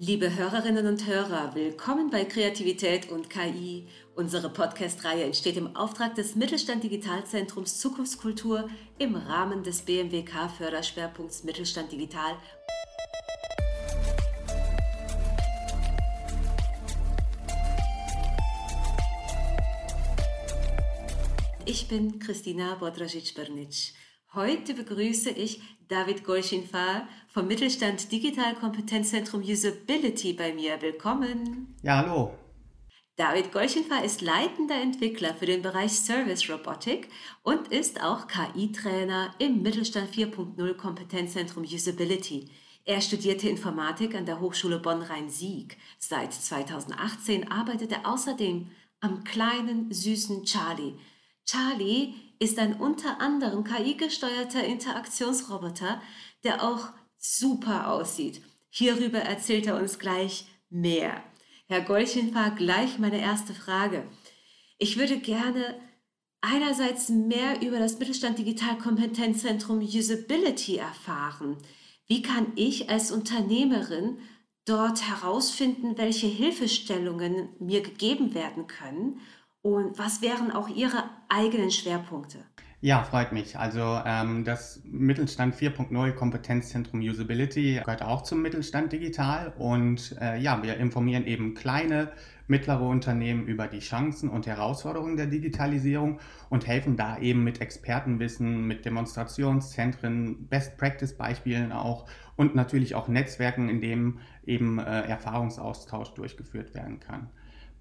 Liebe Hörerinnen und Hörer, willkommen bei Kreativität und KI. Unsere Podcast-Reihe entsteht im Auftrag des Mittelstand Digitalzentrums Zukunftskultur im Rahmen des BMWK Förderschwerpunkts Mittelstand Digital. Ich bin Christina Bodrasic-Bernitsch. Heute begrüße ich David Golschinfar vom Mittelstand Digital Kompetenzzentrum Usability bei mir. Willkommen. Ja, hallo. David Golschinfar ist leitender Entwickler für den Bereich Service Robotik und ist auch KI-Trainer im Mittelstand 4.0 Kompetenzzentrum Usability. Er studierte Informatik an der Hochschule Bonn-Rhein-Sieg. Seit 2018 arbeitet er außerdem am kleinen, süßen Charlie. Charlie ist ein unter anderem KI-gesteuerter Interaktionsroboter, der auch super aussieht. Hierüber erzählt er uns gleich mehr. Herr Golchenfahr, gleich meine erste Frage. Ich würde gerne einerseits mehr über das Mittelstand Digital Kompetenzzentrum Usability erfahren. Wie kann ich als Unternehmerin dort herausfinden, welche Hilfestellungen mir gegeben werden können und was wären auch Ihre eigenen Schwerpunkte? Ja, freut mich. Also ähm, das Mittelstand 4.0 Kompetenzzentrum Usability gehört auch zum Mittelstand Digital und äh, ja, wir informieren eben kleine, mittlere Unternehmen über die Chancen und Herausforderungen der Digitalisierung und helfen da eben mit Expertenwissen, mit Demonstrationszentren, Best-Practice-Beispielen auch und natürlich auch Netzwerken, in denen eben äh, Erfahrungsaustausch durchgeführt werden kann.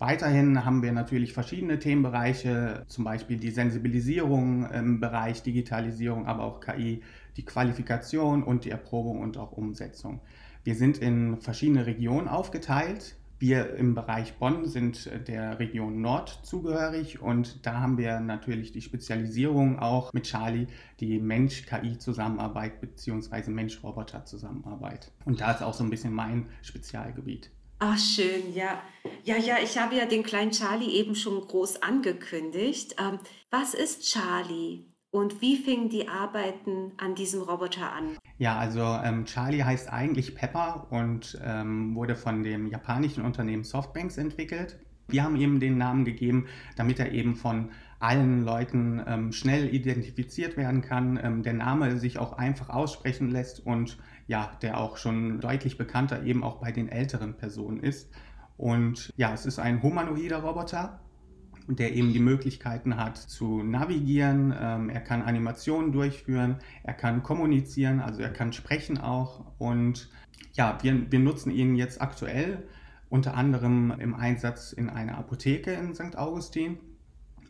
Weiterhin haben wir natürlich verschiedene Themenbereiche, zum Beispiel die Sensibilisierung im Bereich Digitalisierung, aber auch KI, die Qualifikation und die Erprobung und auch Umsetzung. Wir sind in verschiedene Regionen aufgeteilt. Wir im Bereich Bonn sind der Region Nord zugehörig und da haben wir natürlich die Spezialisierung auch mit Charlie, die Mensch-KI-Zusammenarbeit bzw. Mensch-Roboter-Zusammenarbeit. Und da ist auch so ein bisschen mein Spezialgebiet. Ach, schön, ja. Ja, ja, ich habe ja den kleinen Charlie eben schon groß angekündigt. Ähm, was ist Charlie und wie fingen die Arbeiten an diesem Roboter an? Ja, also ähm, Charlie heißt eigentlich Pepper und ähm, wurde von dem japanischen Unternehmen Softbanks entwickelt. Wir haben ihm den Namen gegeben, damit er eben von allen Leuten ähm, schnell identifiziert werden kann, ähm, der Name sich auch einfach aussprechen lässt und ja, der auch schon deutlich bekannter eben auch bei den älteren Personen ist. Und ja, es ist ein humanoider Roboter, der eben die Möglichkeiten hat zu navigieren. Ähm, er kann Animationen durchführen, er kann kommunizieren, also er kann sprechen auch. Und ja, wir, wir nutzen ihn jetzt aktuell unter anderem im Einsatz in einer Apotheke in St. Augustin.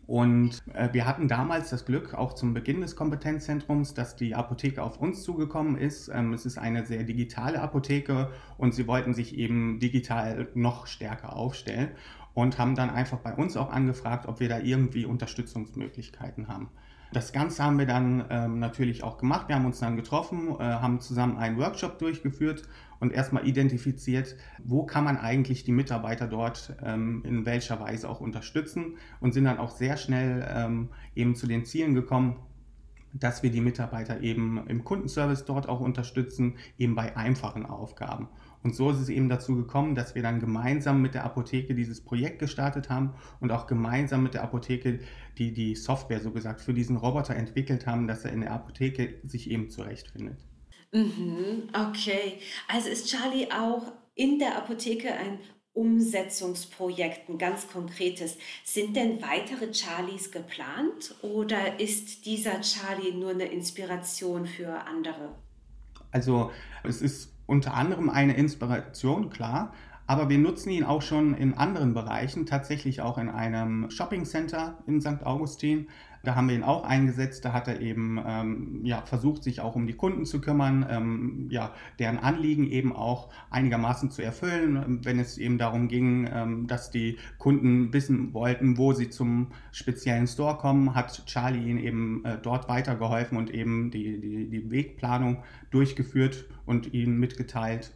Und äh, wir hatten damals das Glück, auch zum Beginn des Kompetenzzentrums, dass die Apotheke auf uns zugekommen ist. Ähm, es ist eine sehr digitale Apotheke und sie wollten sich eben digital noch stärker aufstellen und haben dann einfach bei uns auch angefragt, ob wir da irgendwie Unterstützungsmöglichkeiten haben. Das Ganze haben wir dann ähm, natürlich auch gemacht. Wir haben uns dann getroffen, äh, haben zusammen einen Workshop durchgeführt und erstmal identifiziert, wo kann man eigentlich die Mitarbeiter dort ähm, in welcher Weise auch unterstützen und sind dann auch sehr schnell ähm, eben zu den Zielen gekommen, dass wir die Mitarbeiter eben im Kundenservice dort auch unterstützen, eben bei einfachen Aufgaben. Und so ist es eben dazu gekommen, dass wir dann gemeinsam mit der Apotheke dieses Projekt gestartet haben und auch gemeinsam mit der Apotheke die die Software so gesagt für diesen Roboter entwickelt haben, dass er in der Apotheke sich eben zurechtfindet. Mhm, okay, also ist Charlie auch in der Apotheke ein Umsetzungsprojekt, ein ganz konkretes. Sind denn weitere Charlies geplant oder ist dieser Charlie nur eine Inspiration für andere? Also es ist unter anderem eine Inspiration, klar, Aber wir nutzen ihn auch schon in anderen Bereichen, tatsächlich auch in einem Shopping Center in St. Augustin. Da haben wir ihn auch eingesetzt. Da hat er eben ähm, ja, versucht, sich auch um die Kunden zu kümmern, ähm, ja, deren Anliegen eben auch einigermaßen zu erfüllen, wenn es eben darum ging, ähm, dass die Kunden wissen wollten, wo sie zum speziellen Store kommen, hat Charlie ihnen eben äh, dort weitergeholfen und eben die, die, die Wegplanung durchgeführt und ihnen mitgeteilt,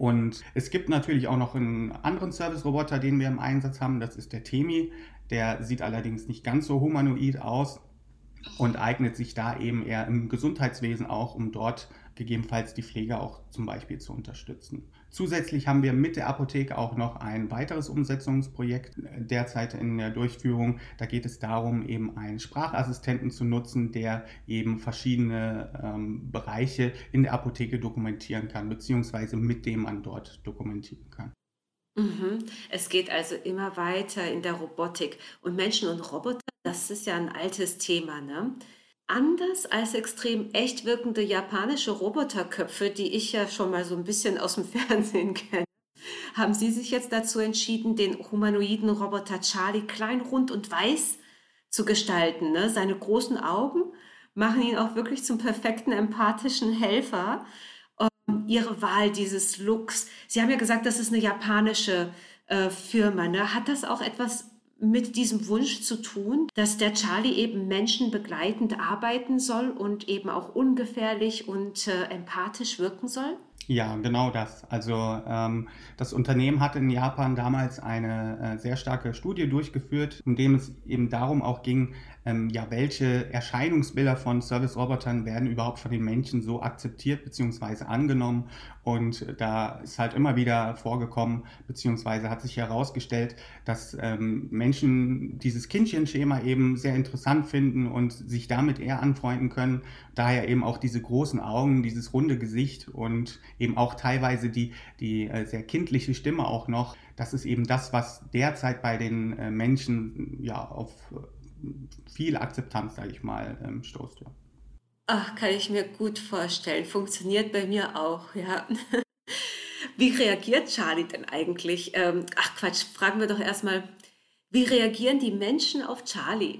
und es gibt natürlich auch noch einen anderen Service-Roboter, den wir im Einsatz haben. Das ist der Temi. Der sieht allerdings nicht ganz so humanoid aus und eignet sich da eben eher im Gesundheitswesen auch, um dort gegebenenfalls die Pflege auch zum Beispiel zu unterstützen. Zusätzlich haben wir mit der Apotheke auch noch ein weiteres Umsetzungsprojekt derzeit in der Durchführung. Da geht es darum, eben einen Sprachassistenten zu nutzen, der eben verschiedene ähm, Bereiche in der Apotheke dokumentieren kann, beziehungsweise mit dem man dort dokumentieren kann. Mhm. Es geht also immer weiter in der Robotik. Und Menschen und Roboter, das ist ja ein altes Thema, ne? Anders als extrem echt wirkende japanische Roboterköpfe, die ich ja schon mal so ein bisschen aus dem Fernsehen kenne, haben Sie sich jetzt dazu entschieden, den humanoiden Roboter Charlie klein, rund und weiß zu gestalten. Ne? Seine großen Augen machen ihn auch wirklich zum perfekten empathischen Helfer. Ähm, Ihre Wahl dieses Looks, Sie haben ja gesagt, das ist eine japanische äh, Firma. Ne? Hat das auch etwas mit diesem Wunsch zu tun, dass der Charlie eben Menschen begleitend arbeiten soll und eben auch ungefährlich und äh, empathisch wirken soll? Ja, genau das. Also ähm, das Unternehmen hat in Japan damals eine äh, sehr starke Studie durchgeführt, in dem es eben darum auch ging, ähm, ja, welche Erscheinungsbilder von Service-Robotern werden überhaupt von den Menschen so akzeptiert bzw. angenommen. Und da ist halt immer wieder vorgekommen, beziehungsweise hat sich herausgestellt, dass ähm, Menschen dieses Kindchenschema eben sehr interessant finden und sich damit eher anfreunden können. Daher eben auch diese großen Augen, dieses runde Gesicht und eben auch teilweise die, die äh, sehr kindliche Stimme auch noch. Das ist eben das, was derzeit bei den äh, Menschen ja auf viel Akzeptanz, sage ich mal, ähm, stoßt. Ja. Ach, kann ich mir gut vorstellen. Funktioniert bei mir auch, ja. Wie reagiert Charlie denn eigentlich? Ähm, ach Quatsch, fragen wir doch erstmal, wie reagieren die Menschen auf Charlie?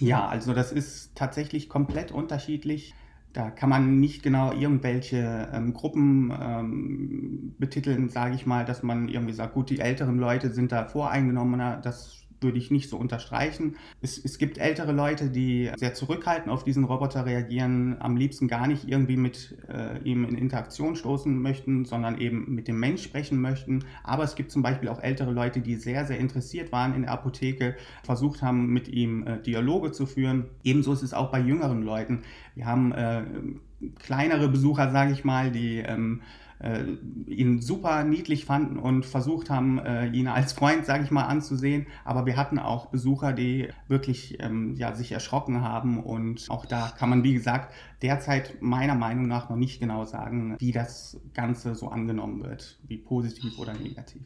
Ja, also das ist tatsächlich komplett unterschiedlich. Da kann man nicht genau irgendwelche ähm, Gruppen ähm, betiteln, sage ich mal, dass man irgendwie sagt, gut, die älteren Leute sind da voreingenommener. Das würde ich nicht so unterstreichen. Es, es gibt ältere Leute, die sehr zurückhaltend auf diesen Roboter reagieren, am liebsten gar nicht irgendwie mit äh, ihm in Interaktion stoßen möchten, sondern eben mit dem Mensch sprechen möchten. Aber es gibt zum Beispiel auch ältere Leute, die sehr, sehr interessiert waren in der Apotheke, versucht haben, mit ihm äh, Dialoge zu führen. Ebenso ist es auch bei jüngeren Leuten. Wir haben äh, kleinere Besucher, sage ich mal, die ähm, äh, ihn super niedlich fanden und versucht haben, äh, ihn als Freund, sage ich mal, anzusehen. Aber wir hatten auch Besucher, die wirklich ähm, ja, sich erschrocken haben. Und auch da kann man, wie gesagt, derzeit meiner Meinung nach noch nicht genau sagen, wie das Ganze so angenommen wird, wie positiv oder negativ.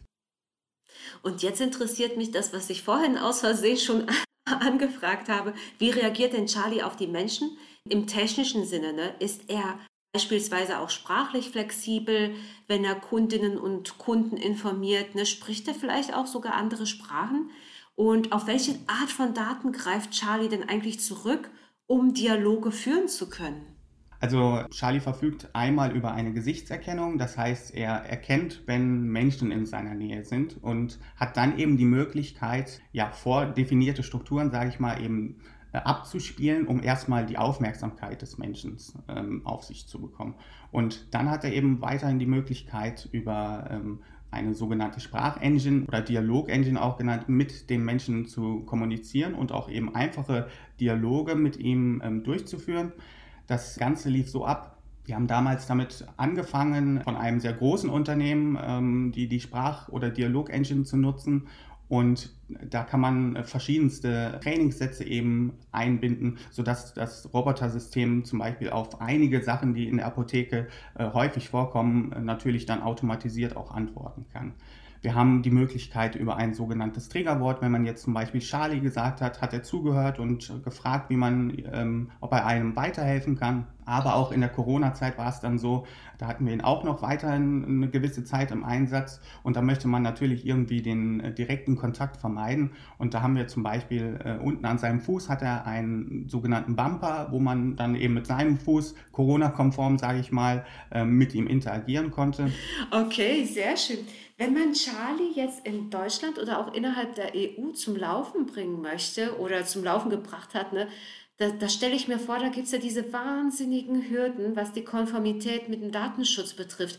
Und jetzt interessiert mich das, was ich vorhin aus Versehen schon angefragt habe. Wie reagiert denn Charlie auf die Menschen? Im technischen Sinne, ne? ist er beispielsweise auch sprachlich flexibel, wenn er Kundinnen und Kunden informiert, ne, spricht er vielleicht auch sogar andere Sprachen? Und auf welche Art von Daten greift Charlie denn eigentlich zurück, um Dialoge führen zu können? Also Charlie verfügt einmal über eine Gesichtserkennung, das heißt, er erkennt, wenn Menschen in seiner Nähe sind und hat dann eben die Möglichkeit, ja, vordefinierte Strukturen, sage ich mal, eben abzuspielen, um erstmal die Aufmerksamkeit des Menschen ähm, auf sich zu bekommen. Und dann hat er eben weiterhin die Möglichkeit, über ähm, eine sogenannte Sprachengine oder Dialogengine auch genannt, mit dem Menschen zu kommunizieren und auch eben einfache Dialoge mit ihm ähm, durchzuführen. Das Ganze lief so ab. Wir haben damals damit angefangen, von einem sehr großen Unternehmen ähm, die, die Sprach- oder Dialogengine zu nutzen und da kann man verschiedenste Trainingssätze eben einbinden, sodass das Robotersystem zum Beispiel auf einige Sachen, die in der Apotheke äh, häufig vorkommen, natürlich dann automatisiert auch antworten kann. Wir haben die Möglichkeit über ein sogenanntes Triggerwort, wenn man jetzt zum Beispiel Charlie gesagt hat, hat er zugehört und gefragt, wie man, ähm, ob er einem weiterhelfen kann. Aber auch in der Corona-Zeit war es dann so, da hatten wir ihn auch noch weiterhin eine gewisse Zeit im Einsatz und da möchte man natürlich irgendwie den äh, direkten Kontakt vermeiden. Und da haben wir zum Beispiel äh, unten an seinem Fuß hat er einen sogenannten Bumper, wo man dann eben mit seinem Fuß Corona-konform, sage ich mal, äh, mit ihm interagieren konnte. Okay, sehr schön. Wenn man Charlie jetzt in Deutschland oder auch innerhalb der EU zum Laufen bringen möchte oder zum Laufen gebracht hat, ne, da, da stelle ich mir vor, da gibt es ja diese wahnsinnigen Hürden, was die Konformität mit dem Datenschutz betrifft.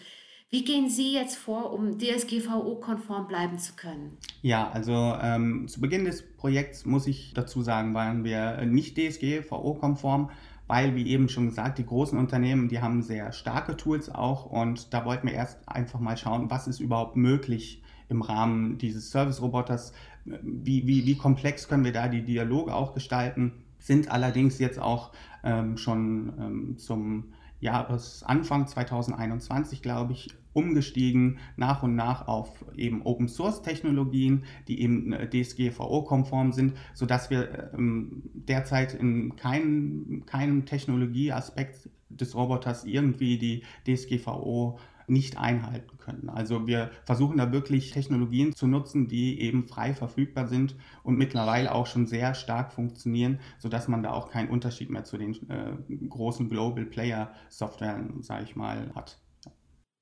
Wie gehen Sie jetzt vor, um DSGVO-konform bleiben zu können? Ja, also ähm, zu Beginn des Projekts muss ich dazu sagen, waren wir nicht DSGVO-konform, weil, wie eben schon gesagt, die großen Unternehmen, die haben sehr starke Tools auch und da wollten wir erst einfach mal schauen, was ist überhaupt möglich im Rahmen dieses Service-Roboters, wie, wie, wie komplex können wir da die Dialoge auch gestalten sind allerdings jetzt auch ähm, schon ähm, zum Jahresanfang 2021, glaube ich, umgestiegen nach und nach auf eben Open Source Technologien, die eben äh, DSGVO-konform sind, sodass wir ähm, derzeit in keinem, keinem Technologieaspekt des Roboters irgendwie die DSGVO nicht einhalten können. Also wir versuchen da wirklich Technologien zu nutzen, die eben frei verfügbar sind und mittlerweile auch schon sehr stark funktionieren, sodass man da auch keinen Unterschied mehr zu den äh, großen Global Player Softwaren, sage ich mal, hat.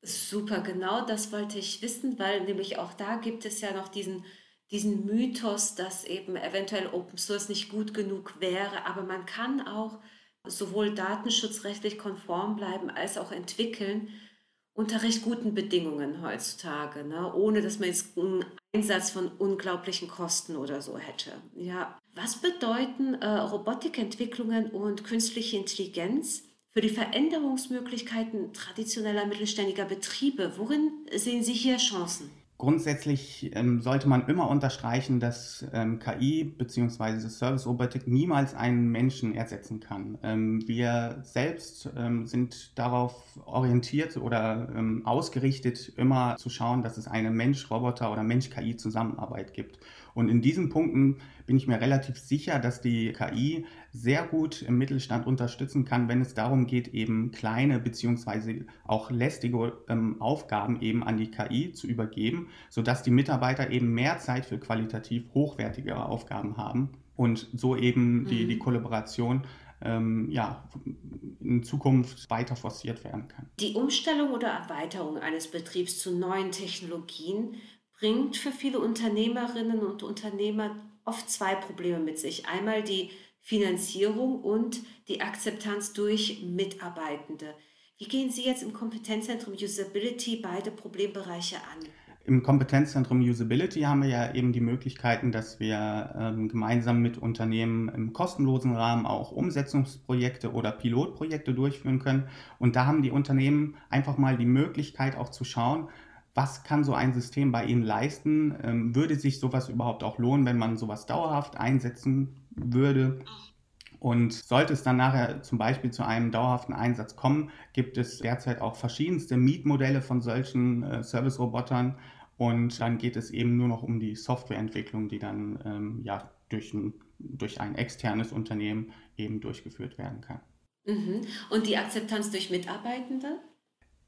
Super, genau das wollte ich wissen, weil nämlich auch da gibt es ja noch diesen diesen Mythos, dass eben eventuell Open Source nicht gut genug wäre, aber man kann auch sowohl datenschutzrechtlich konform bleiben als auch entwickeln unter recht guten Bedingungen heutzutage, ne? ohne dass man jetzt einen Einsatz von unglaublichen Kosten oder so hätte. Ja, was bedeuten äh, Robotikentwicklungen und künstliche Intelligenz für die Veränderungsmöglichkeiten traditioneller mittelständiger Betriebe? Worin sehen Sie hier Chancen? Grundsätzlich ähm, sollte man immer unterstreichen, dass ähm, KI bzw. Service-Robotik niemals einen Menschen ersetzen kann. Ähm, wir selbst ähm, sind darauf orientiert oder ähm, ausgerichtet, immer zu schauen, dass es eine Mensch-Roboter- oder Mensch-KI-Zusammenarbeit gibt. Und in diesen Punkten bin ich mir relativ sicher, dass die KI sehr gut im Mittelstand unterstützen kann, wenn es darum geht, eben kleine beziehungsweise auch lästige ähm, Aufgaben eben an die KI zu übergeben, sodass die Mitarbeiter eben mehr Zeit für qualitativ hochwertigere Aufgaben haben und so eben die, mhm. die Kollaboration ähm, ja, in Zukunft weiter forciert werden kann. Die Umstellung oder Erweiterung eines Betriebs zu neuen Technologien bringt für viele Unternehmerinnen und Unternehmer oft zwei Probleme mit sich. Einmal die Finanzierung und die Akzeptanz durch Mitarbeitende. Wie gehen Sie jetzt im Kompetenzzentrum Usability beide Problembereiche an? Im Kompetenzzentrum Usability haben wir ja eben die Möglichkeiten, dass wir ähm, gemeinsam mit Unternehmen im kostenlosen Rahmen auch Umsetzungsprojekte oder Pilotprojekte durchführen können. Und da haben die Unternehmen einfach mal die Möglichkeit auch zu schauen, was kann so ein System bei Ihnen leisten? Ähm, würde sich sowas überhaupt auch lohnen, wenn man sowas dauerhaft einsetzen würde? Und sollte es dann nachher zum Beispiel zu einem dauerhaften Einsatz kommen, gibt es derzeit auch verschiedenste Mietmodelle von solchen äh, Service-Robotern. Und dann geht es eben nur noch um die Softwareentwicklung, die dann ähm, ja, durch, ein, durch ein externes Unternehmen eben durchgeführt werden kann. Mhm. Und die Akzeptanz durch Mitarbeitende?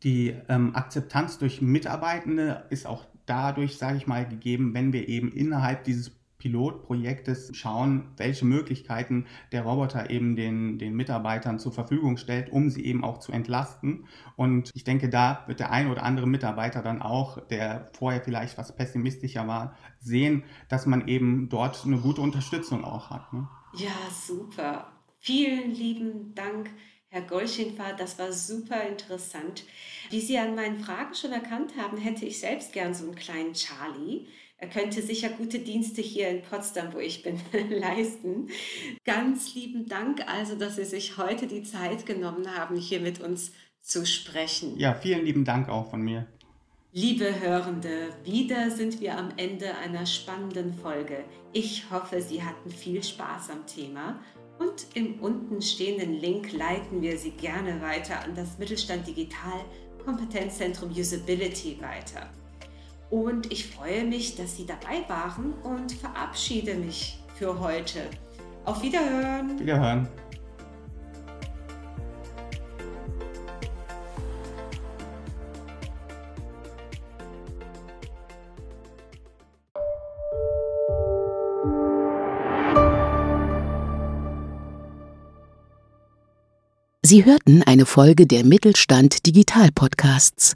Die ähm, Akzeptanz durch Mitarbeitende ist auch dadurch, sage ich mal, gegeben, wenn wir eben innerhalb dieses Pilotprojektes schauen, welche Möglichkeiten der Roboter eben den, den Mitarbeitern zur Verfügung stellt, um sie eben auch zu entlasten. Und ich denke, da wird der ein oder andere Mitarbeiter dann auch, der vorher vielleicht was pessimistischer war, sehen, dass man eben dort eine gute Unterstützung auch hat. Ne? Ja, super. Vielen lieben Dank. Herr Golschinfahrt, das war super interessant. Wie Sie an meinen Fragen schon erkannt haben, hätte ich selbst gern so einen kleinen Charlie. Er könnte sicher gute Dienste hier in Potsdam, wo ich bin, leisten. Ganz lieben Dank also, dass Sie sich heute die Zeit genommen haben, hier mit uns zu sprechen. Ja, vielen lieben Dank auch von mir. Liebe Hörende, wieder sind wir am Ende einer spannenden Folge. Ich hoffe, Sie hatten viel Spaß am Thema und im unten stehenden Link leiten wir Sie gerne weiter an das Mittelstand Digital Kompetenzzentrum Usability weiter. Und ich freue mich, dass Sie dabei waren und verabschiede mich für heute. Auf Wiederhören. Wiederhören. Sie hörten eine Folge der Mittelstand Digital Podcasts.